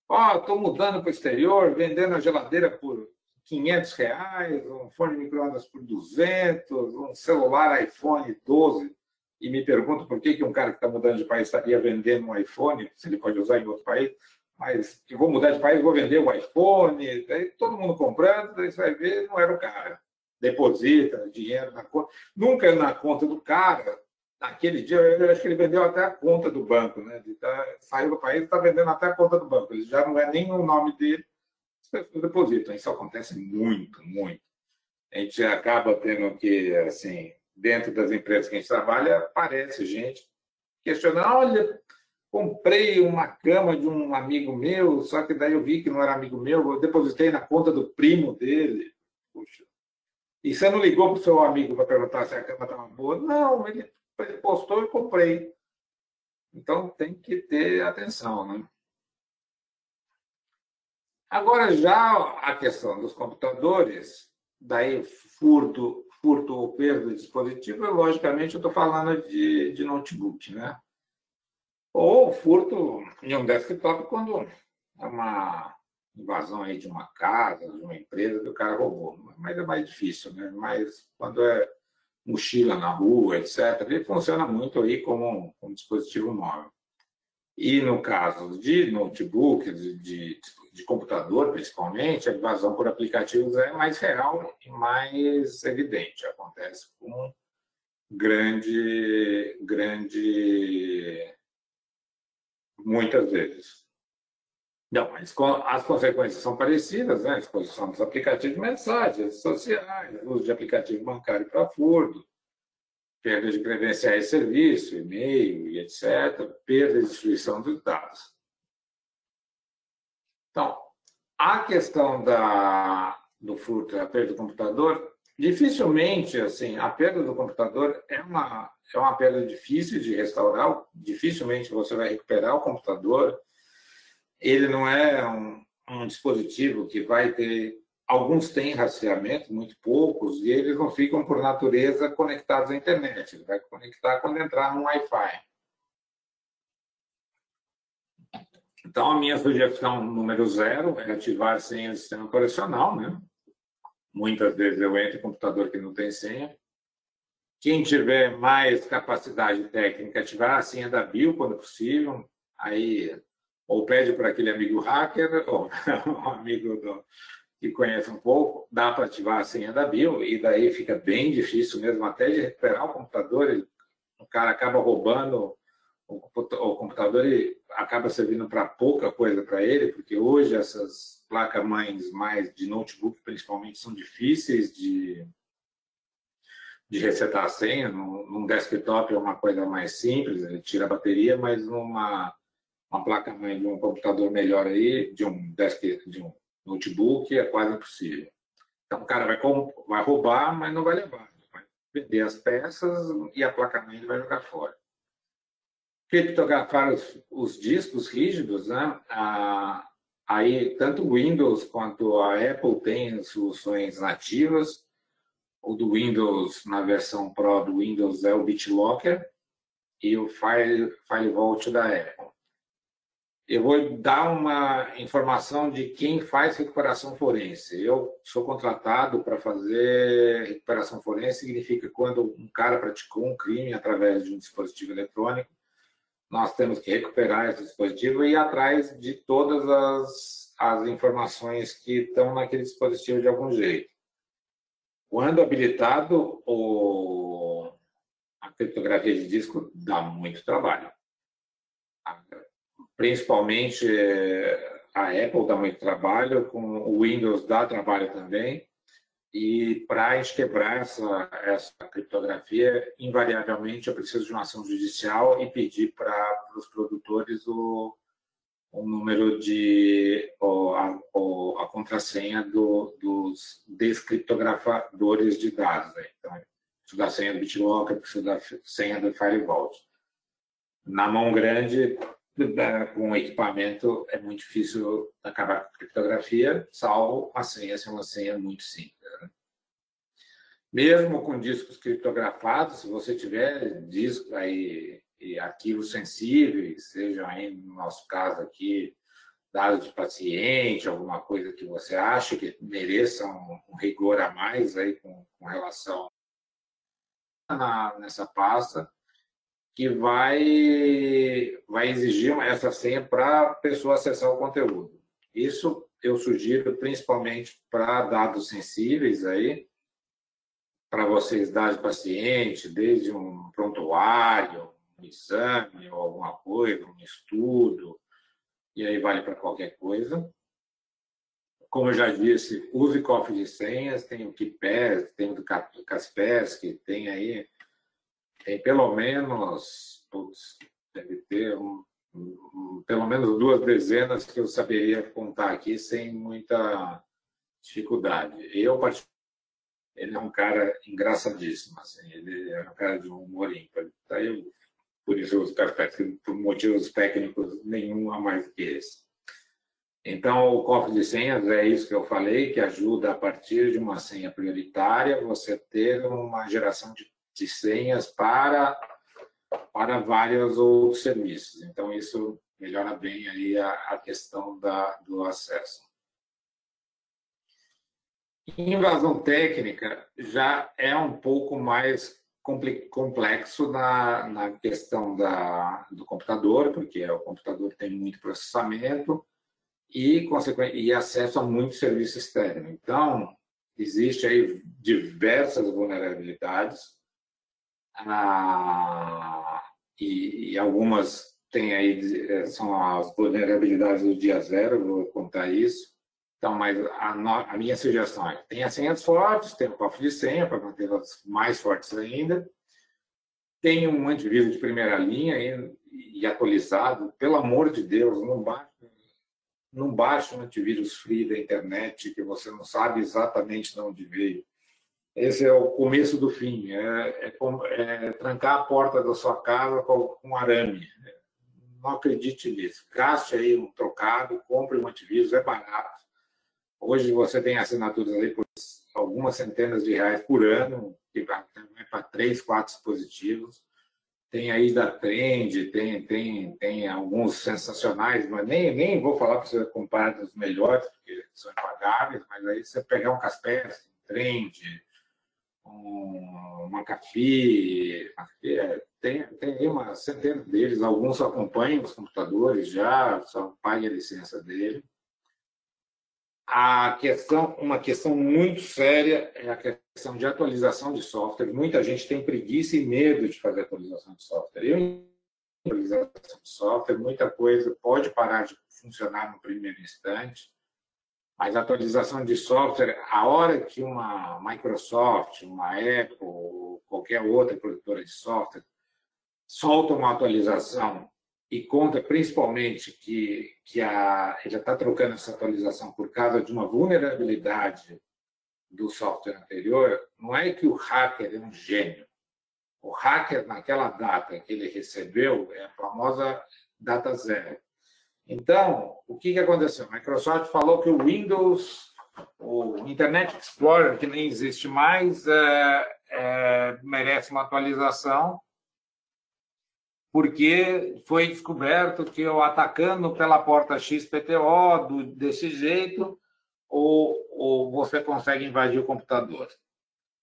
Ó, oh, estou mudando para o exterior, vendendo a geladeira por 500 reais, um fone de microondas por 200, um celular iPhone 12. E me pergunto por que, que um cara que está mudando de país estaria vendendo um iPhone, se ele pode usar em outro país, mas que vou mudar de país, vou vender o iPhone, daí todo mundo comprando, daí você vai ver, não era o cara. Deposita dinheiro na conta. Nunca na conta do cara. Naquele dia, eu acho que ele vendeu até a conta do banco, né? Ele tá, saiu do país e está vendendo até a conta do banco. Ele já não é nem o nome dele, as pessoas depositam. Isso acontece muito, muito. A gente acaba tendo que, assim, dentro das empresas que a gente trabalha, aparece gente questionando: olha, comprei uma cama de um amigo meu, só que daí eu vi que não era amigo meu, eu depositei na conta do primo dele. Puxa. E você não ligou para o seu amigo para perguntar se a cama estava boa? Não, ele, ele postou e comprei. Então tem que ter atenção, né? Agora, já a questão dos computadores, daí furto, furto ou perda de dispositivo, logicamente eu estou falando de, de notebook, né? Ou furto em um desktop quando é uma invasão aí de uma casa, de uma empresa que o cara roubou. Mas é mais difícil, né? Mas quando é mochila na rua, etc., ele funciona muito aí como um dispositivo móvel. E no caso de notebook, de, de, de, computador principalmente, a invasão por aplicativos é mais real e mais evidente. Acontece com grande, grande, muitas vezes. Não, mas as consequências são parecidas, né? A exposição dos aplicativos de mensagens sociais, uso de aplicativo bancário para furto, perda de credenciais de serviço, e-mail e etc., perda de destruição dos dados. Então, a questão da, do furto, a perda do computador, dificilmente, assim, a perda do computador é uma, é uma perda difícil de restaurar, dificilmente você vai recuperar o computador, ele não é um, um dispositivo que vai ter Alguns têm rastreamento, muito poucos, e eles não ficam, por natureza, conectados à internet. Ele vai conectar quando entrar no Wi-Fi. Então, a minha sugestão número zero é ativar senha do sistema operacional, né? Muitas vezes eu entro em computador que não tem senha. Quem tiver mais capacidade técnica, ativar a senha da BIO quando possível. Aí, ou pede para aquele amigo hacker, ou amigo do, que conhece um pouco, dá para ativar a senha da BIO e daí fica bem difícil mesmo até de recuperar o computador. Ele, o cara acaba roubando o computador e acaba servindo para pouca coisa para ele, porque hoje essas placas-mães mais de notebook, principalmente, são difíceis de, de resetar a senha. Num, desktop é uma coisa mais simples, ele tira a bateria, mas numa uma placa-mãe de um computador melhor aí, de um desktop, de um notebook é quase impossível. Então, o cara vai, vai roubar, mas não vai levar. Vai vender as peças e a placa-mãe vai jogar fora. Criptografar os, os discos rígidos, né? Aí, tanto o Windows quanto a Apple têm soluções nativas. O do Windows, na versão Pro do Windows, é o BitLocker e o File, File Vault da Apple eu vou dar uma informação de quem faz recuperação forense. Eu sou contratado para fazer recuperação forense, significa quando um cara praticou um crime através de um dispositivo eletrônico, nós temos que recuperar esse dispositivo e ir atrás de todas as, as informações que estão naquele dispositivo de algum jeito. Quando habilitado, o, a criptografia de disco dá muito trabalho principalmente é, a Apple dá muito trabalho, com o Windows dá trabalho também. E para quebrar essa, essa criptografia, invariavelmente eu preciso de uma ação judicial e pedir para os produtores o, o número de ou a, ou a contrassenha do, dos descriptografadores de dados. Né? Então, preciso da senha do BitLocker, preciso da senha do Firewall. Na mão grande, com equipamento, é muito difícil acabar com criptografia, salvo a senha ser uma senha muito simples. Né? Mesmo com discos criptografados, se você tiver disco aí e arquivos sensíveis, sejam aí, no nosso caso aqui, dados de paciente, alguma coisa que você acha que mereça um, um rigor a mais aí com, com relação na, nessa pasta, que vai, vai exigir essa senha para a pessoa acessar o conteúdo. Isso eu sugiro principalmente para dados sensíveis aí, para vocês dados de paciente, desde um prontuário, um exame ou alguma coisa, um estudo, e aí vale para qualquer coisa. Como eu já disse, use cofre de senhas, tem o KeePass, tem o do Kaspersky, tem aí, tem pelo menos, putz, deve ter um, um, pelo menos duas dezenas que eu saberia contar aqui sem muita dificuldade. Eu, ele é um cara engraçadíssimo, assim, ele é um cara de um humor ímpar. Daí eu por isso por motivos técnicos nenhum a mais que esse. Então, o cofre de senhas é isso que eu falei, que ajuda a partir de uma senha prioritária você ter uma geração de, de senhas para para vários outros serviços. Então, isso melhora bem aí a, a questão da, do acesso. Invasão técnica já é um pouco mais complexo na, na questão da, do computador, porque o computador tem muito processamento e, e acesso a muito serviço externo. Então, existe aí diversas vulnerabilidades ah, e, e, algumas têm aí são as vulnerabilidades do dia zero, vou contar isso. Então, mas a, a, minha sugestão é: as senhas fortes, tem o cofre de senha para mantê-las mais fortes ainda, tem um antivírus de primeira linha e, e, atualizado. Pelo amor de Deus, não baixe, não baixe um antivírus free da internet que você não sabe exatamente de onde veio. Esse é o começo do fim. É, é, é trancar a porta da sua casa com um arame. Não acredite nisso. Gaste aí um trocado, compre um antivírus, é barato Hoje você tem assinaturas aí por algumas centenas de reais por ano, que vai para três, quatro dispositivos. Tem aí da Trend, tem, tem, tem alguns sensacionais, mas nem, nem vou falar para você comparar os melhores, porque são impagáveis, mas aí você pegar um Kaspersky, um Trend, um McAfee, tem, tem uma centena deles, alguns acompanham os computadores já, só pague a licença dele a questão, uma questão muito séria é a questão de atualização de software. Muita gente tem preguiça e medo de fazer atualização de software. Eu atualização de software, muita coisa pode parar de funcionar no primeiro instante, mas atualização de software, a hora que uma Microsoft, uma Apple, qualquer outra produtora de software solta uma atualização e conta principalmente que, que a, ele está trocando essa atualização por causa de uma vulnerabilidade do software anterior, não é que o hacker é um gênio. O hacker, naquela data que ele recebeu, é a famosa data zero. Então, o que, que aconteceu? A Microsoft falou que o Windows, o Internet Explorer, que nem existe mais, é, é, merece uma atualização porque foi descoberto que eu atacando pela porta XPTO do, desse jeito, ou, ou você consegue invadir o computador.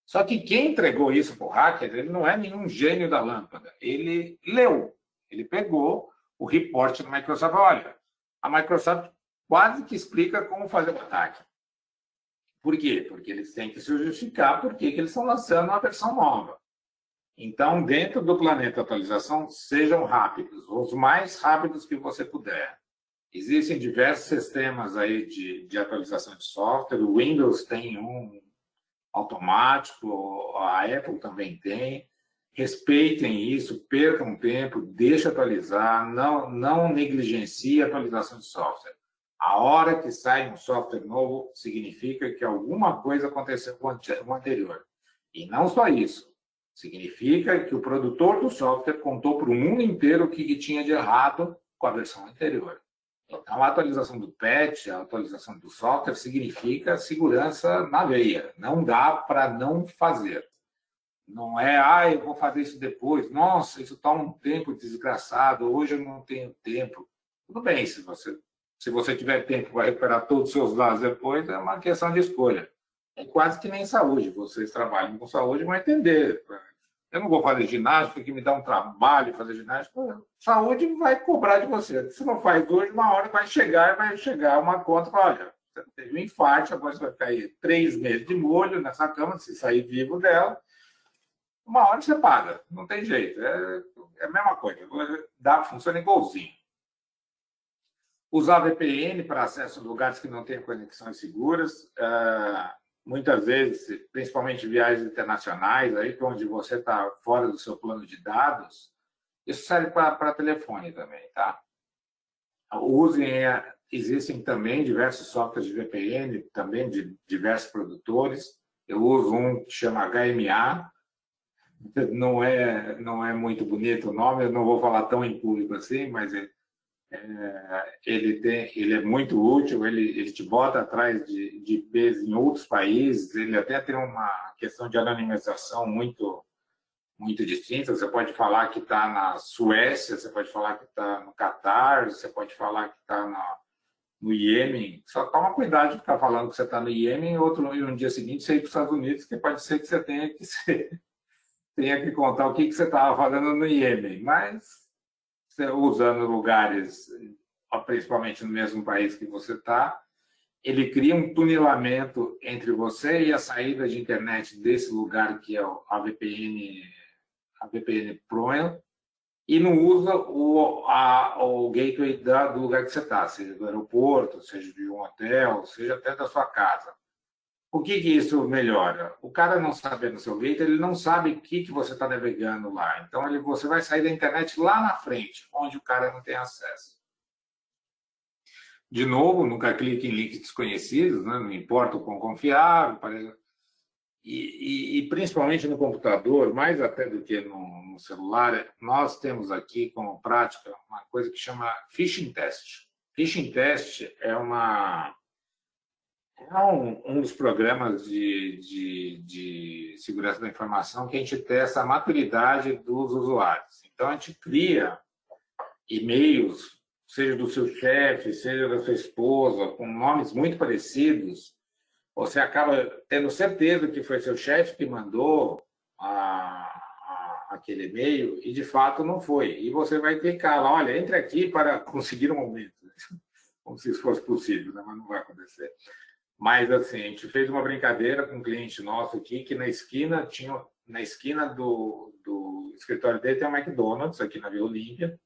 Só que quem entregou isso para o hacker, ele não é nenhum gênio da lâmpada. Ele leu, ele pegou o reporte da Microsoft. Olha, a Microsoft quase que explica como fazer o ataque. Por quê? Porque eles têm que se justificar por que eles estão lançando uma versão nova. Então, dentro do planeta atualização, sejam rápidos, os mais rápidos que você puder. Existem diversos sistemas aí de, de atualização de software. O Windows tem um automático, a Apple também tem. Respeitem isso, percam tempo, deixe atualizar, não, não negligencie a atualização de software. A hora que sai um software novo, significa que alguma coisa aconteceu com o anterior. E não só isso. Significa que o produtor do software contou para o mundo inteiro o que tinha de errado com a versão anterior. Então, a atualização do patch, a atualização do software, significa segurança na veia. Não dá para não fazer. Não é, ah, eu vou fazer isso depois. Nossa, isso está um tempo desgraçado. Hoje eu não tenho tempo. Tudo bem, se você, se você tiver tempo para recuperar todos os seus dados depois, é uma questão de escolha. É quase que nem saúde. Vocês trabalham com saúde vão entender. Eu não vou fazer ginástica, que me dá um trabalho fazer ginástica. Saúde vai cobrar de você. Se não faz hoje, uma hora vai chegar, vai chegar uma conta e falar, olha, você teve um infarto, agora você vai ficar aí três meses de molho nessa cama, se sair vivo dela. Uma hora você paga, não tem jeito. É, é a mesma coisa. Dá, funciona igualzinho. Usar VPN para acesso a lugares que não têm conexões seguras. Uh, muitas vezes, principalmente viagens internacionais, aí onde você está fora do seu plano de dados, isso serve para telefone também, tá? Usem, existem também diversos softwares de VPN, também de diversos produtores. Eu uso um que chama HMA, não é, não é muito bonito o nome, eu não vou falar tão em público assim, mas é, é, ele, tem, ele é muito útil, ele, ele te bota atrás de, de IPs em outros países, ele até tem uma questão de anonimização muito, muito distinta. Você pode falar que está na Suécia, você pode falar que está no Catar, você pode falar que está no Iêmen. Só toma cuidado de ficar falando que você está no Iêmen e outro e um dia seguinte você ir para os Estados Unidos, que pode ser que você tenha que ser, tenha que contar o que, que você estava falando no Iêmen. Mas usando lugares, principalmente no mesmo país que você está, ele cria um tunilamento entre você e a saída de internet desse lugar que é a VPN, a VPN Pro, e não usa o, a, o gateway da, do lugar que você está, seja do aeroporto, seja de um hotel, seja até da sua casa. O que, que isso melhora? O cara não sabendo o seu gate, ele não sabe o que, que você está navegando lá. Então, ele, você vai sair da internet lá na frente, onde o cara não tem acesso. De novo, nunca clique em links desconhecidos, né? não importa o quão confiável. E, e, e, principalmente no computador, mais até do que no, no celular, nós temos aqui como prática uma coisa que chama phishing test. Phishing test é uma um, um dos programas de, de, de, segurança da informação que a gente testa a maturidade dos usuários. Então, a gente cria e-mails, seja do seu chefe, seja da sua esposa, com nomes muito parecidos. Você acaba tendo certeza que foi seu chefe que mandou a, a, aquele e-mail e, de fato, não foi. E você vai clicar lá, olha, entre aqui para conseguir um aumento. Como se isso fosse possível, né? mas não vai acontecer. Mas assim, a gente fez uma brincadeira com um cliente nosso aqui que na esquina tinha na esquina do, do escritório dele tem um McDonald's aqui na Vila Olímpia.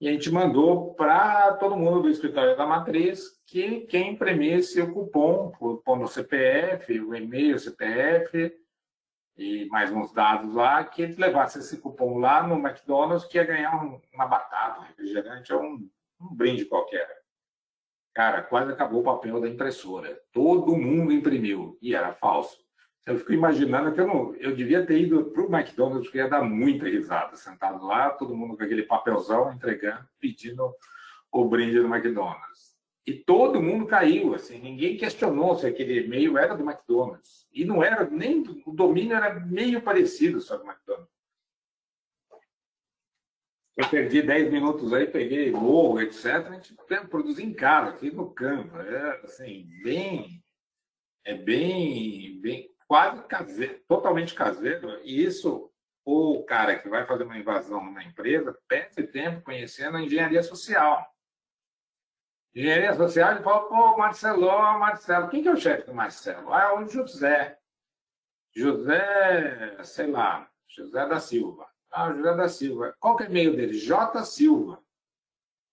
E a gente mandou para todo mundo do escritório da matriz que quem imprimisse o cupom, pondo o CPF, o e-mail, CPF e mais uns dados lá, que levasse esse cupom lá no McDonald's que ia ganhar um, uma batata, um refrigerante ou um, um brinde qualquer. Cara, quase acabou o papel da impressora. Todo mundo imprimiu e era falso. Eu fico imaginando que eu, não, eu devia ter ido para o McDonald's, porque ia dar muita risada, sentado lá, todo mundo com aquele papelzão entregando, pedindo o brinde do McDonald's. E todo mundo caiu, assim, ninguém questionou se aquele e-mail era do McDonald's. E não era, nem o domínio era meio parecido só do McDonald's. Eu perdi 10 minutos aí, peguei morro, etc. A gente produzir em casa, aqui no Canva. É assim, bem. É bem. bem quase caseiro, totalmente caseiro. E isso, o cara que vai fazer uma invasão na empresa, perde tempo conhecendo a engenharia social. Engenharia social, ele fala, pô, Marcelo, Marcelo. Quem que é o chefe do Marcelo? Ah, é o José. José, sei lá, José da Silva. Ah, José da Silva. Qual que é o e-mail dele? J Silva.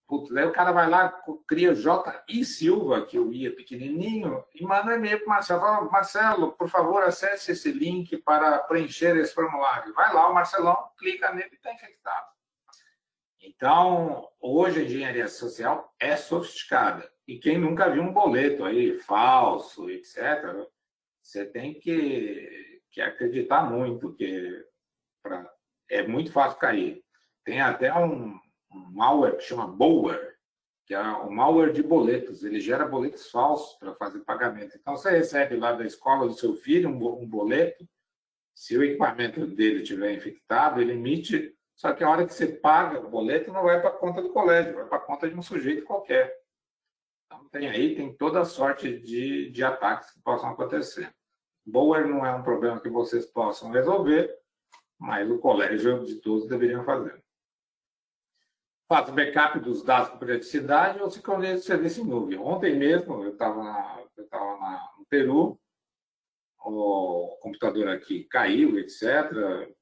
Putz, aí o cara vai lá, cria J. e Silva, que eu ia pequenininho, e manda e-mail para Marcelo. Fala, Marcelo, por favor, acesse esse link para preencher esse formulário. Vai lá, o Marcelão clica nele e está infectado. Então, hoje a engenharia social é sofisticada. E quem nunca viu um boleto aí falso, etc., você tem que, que acreditar muito, que pra, é muito fácil cair. Tem até um, um malware que chama Bower, que é um malware de boletos. Ele gera boletos falsos para fazer pagamento. Então, você recebe lá da escola do seu filho um boleto. Se o equipamento dele estiver infectado, ele emite. Só que a hora que você paga o boleto, não vai para a conta do colégio, vai para a conta de um sujeito qualquer. Então, tem aí, tem toda a sorte de, de ataques que possam acontecer. Bower não é um problema que vocês possam resolver, mas o colégio de todos deveriam fazer faz backup dos dados com periodicidade ou se de serviço em nuvem. Ontem mesmo, eu estava no Peru, o computador aqui caiu, etc.,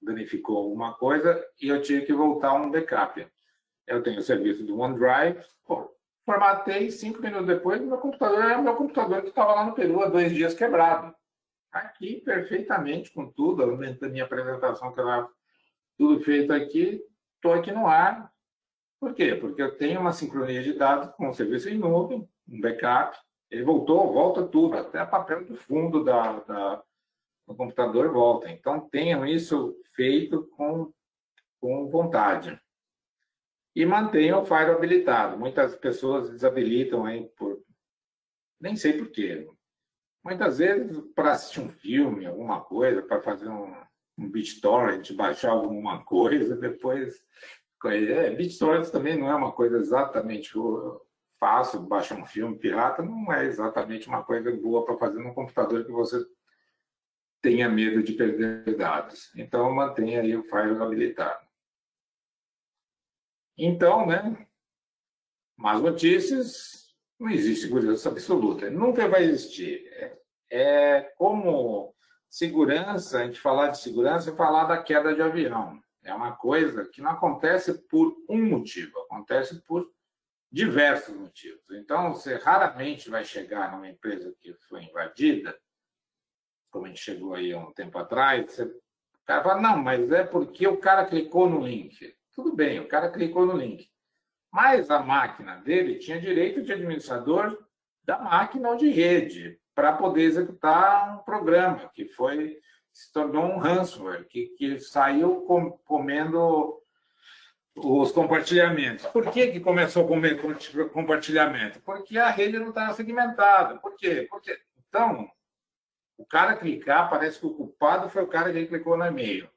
danificou alguma coisa e eu tive que voltar um backup. Eu tenho o serviço do OneDrive, pô, formatei, cinco minutos depois, meu computador era o meu computador que estava lá no Peru há dois dias quebrado. Aqui, perfeitamente, com tudo, a minha apresentação que era tudo feito aqui, estou aqui no ar. Por quê? Porque eu tenho uma sincronia de dados com o serviço em nuvem, um backup. Ele voltou, volta tudo, até papel do fundo da, da, do computador volta. Então, tenham isso feito com, com vontade. E mantenham o Fire habilitado. Muitas pessoas desabilitam aí por. Nem sei por quê. Muitas vezes para assistir um filme, alguma coisa, para fazer um, um BitTorrent, baixar alguma coisa, depois. É, BitTorrent também não é uma coisa exatamente fácil, baixar um filme pirata, não é exatamente uma coisa boa para fazer no computador que você tenha medo de perder dados. Então, mantenha aí o file habilitado. Então, né? Más notícias, não existe segurança absoluta. Nunca vai existir. É, é como segurança, a gente falar de segurança é falar da queda de avião. É uma coisa que não acontece por um motivo, acontece por diversos motivos. Então, você raramente vai chegar numa empresa que foi invadida, como a gente chegou aí há um tempo atrás, você, o cara fala, não, mas é porque o cara clicou no link. Tudo bem, o cara clicou no link. Mas a máquina dele tinha direito de administrador da máquina ou de rede para poder executar um programa que foi se tornou um ransomware que, que saiu com, comendo os compartilhamentos. Por que, que começou a comer compartilhamento? Porque a rede não estava segmentada. Por quê? Porque, então, o cara clicar, parece que o culpado foi o cara que clicou no e-mail.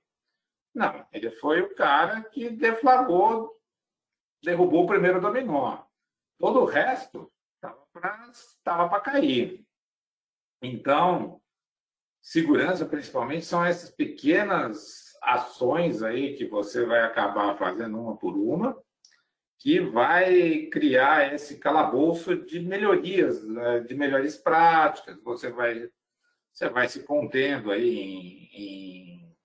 Não, ele foi o cara que deflagrou, derrubou o primeiro dominó. Todo o resto estava para cair. Então, segurança, principalmente, são essas pequenas ações aí que você vai acabar fazendo uma por uma, que vai criar esse calabouço de melhorias, né, de melhores práticas. Você vai, você vai se contendo aí em, em,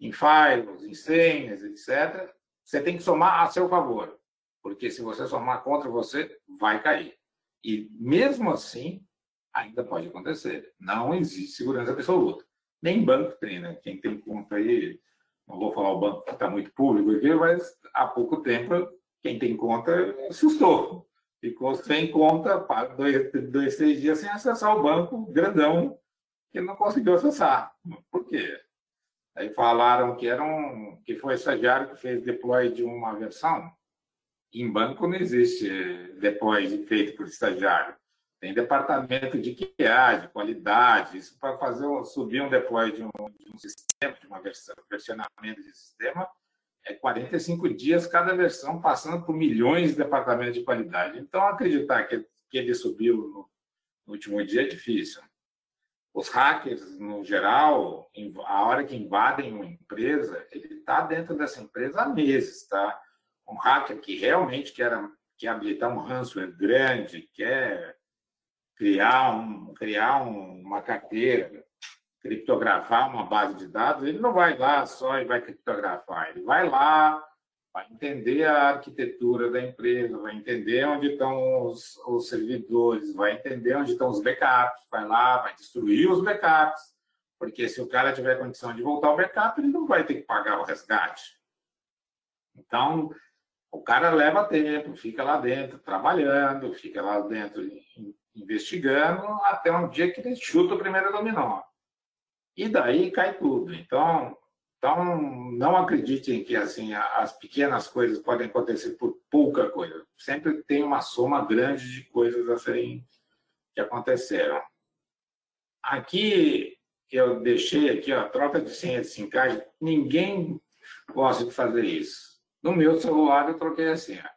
em files, em senhas, etc. Você tem que somar a seu favor, porque se você somar contra você, vai cair. E mesmo assim, ainda pode acontecer. Não existe segurança absoluta. Nem banco tem, né? Quem tem conta aí, não vou falar o banco que está muito público aqui, mas há pouco tempo quem tem conta assustou. Ficou sem conta, dois, dois, três dias sem acessar o banco grandão que não conseguiu acessar. Por quê? Aí falaram que era um, que foi estagiário que fez deploy de uma versão. Em banco não existe deploy feito por estagiário. Tem departamento de QA, de qualidade, isso para fazer subir um deploy de um, de um sistema, de uma versão, versionamento de sistema, é 45 dias cada versão, passando por milhões de departamentos de qualidade. Então, acreditar que, que ele subiu no, no último dia é difícil. Os hackers, no geral, a hora que invadem uma empresa, ele está dentro dessa empresa há meses, tá? Um hacker que realmente quer, quer habilitar um ransomware grande, quer criar, um, criar uma carteira, criptografar uma base de dados, ele não vai lá só e vai criptografar, ele vai lá, vai entender a arquitetura da empresa, vai entender onde estão os, os servidores, vai entender onde estão os backups, vai lá, vai destruir os backups, porque se o cara tiver condição de voltar ao backup, ele não vai ter que pagar o resgate. Então, o cara leva tempo, fica lá dentro trabalhando, fica lá dentro investigando, até um dia que ele chuta o primeiro dominó. E daí cai tudo. Então, então, não acreditem que assim as pequenas coisas podem acontecer por pouca coisa. Sempre tem uma soma grande de coisas a serem que aconteceram. Aqui eu deixei aqui a troca de senha de sincagem. Ninguém gosta de fazer isso. No meu celular eu troquei a senha.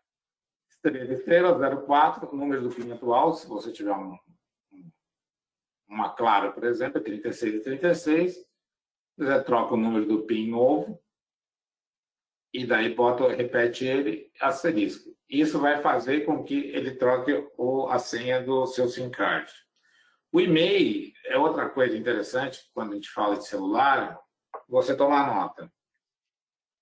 Estrela, estrela 04, número do PIN atual, se você tiver um, uma clara, por exemplo, é 36 e 36 você troca o número do PIN novo e daí bota, repete ele asterisco. Isso vai fazer com que ele troque o, a senha do seu SIM card. O e-mail é outra coisa interessante quando a gente fala de celular, você tomar nota.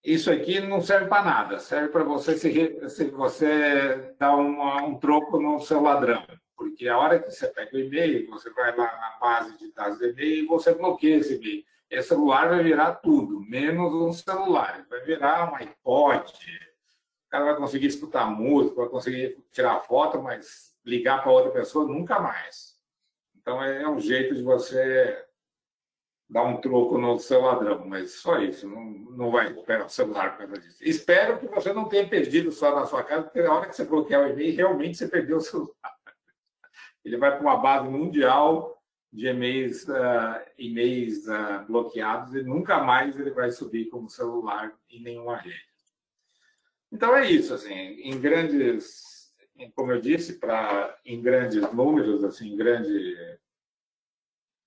Isso aqui não serve para nada, serve para você se, se você dar uma, um troco no seu ladrão. Porque a hora que você pega o e-mail, você vai lá na base de dados do e-mail e você bloqueia esse e-mail esse celular vai virar tudo, menos um celular. Vai virar um iPod. O cara vai conseguir escutar música, vai conseguir tirar foto, mas ligar para outra pessoa nunca mais. Então é um jeito de você dar um troco no seu ladrão, mas só isso, não, não vai recuperar o celular por causa disso. Espero que você não tenha perdido só na sua casa, porque na hora que você bloquear o e-mail, realmente você perdeu o celular. Ele vai para uma base mundial de e-mails, uh, e-mails uh, bloqueados e nunca mais ele vai subir como celular em nenhuma rede. Então é isso, assim, em grandes, como eu disse, para em grandes números, assim, grande,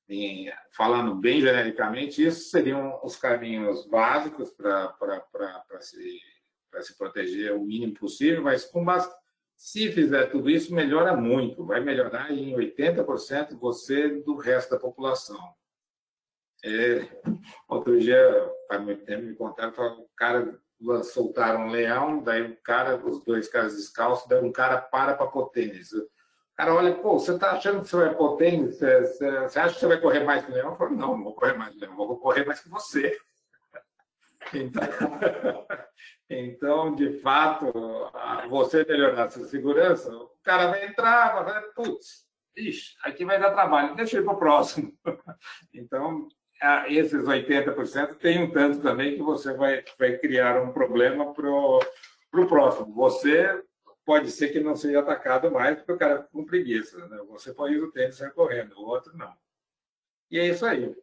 em, falando bem genericamente, isso seriam os caminhos básicos para se, se proteger o mínimo possível, mas com bastante se fizer tudo isso, melhora muito, vai melhorar em 80% você do resto da população. É, outro dia, faz muito tempo, me contaram, o cara soltaram um leão, daí um cara, os dois caras descalços, daí um cara para para pôr tênis. O cara olha, pô, você está achando que você vai pôr tênis? Você, você, acha que você vai correr mais que o leão? Eu falo, não, não vou correr mais que o leão, vou correr mais que você. Então, então, de fato, você melhorar sua segurança, o cara vai entrar, vai falar, putz, ixi, aqui vai dar trabalho, deixa eu ir para o próximo. Então, esses 80% tem um tanto também que você vai, vai criar um problema para o próximo. Você pode ser que não seja atacado mais porque o cara fica com preguiça. Né? Você pode ir o sair correndo, o outro não. E é isso aí.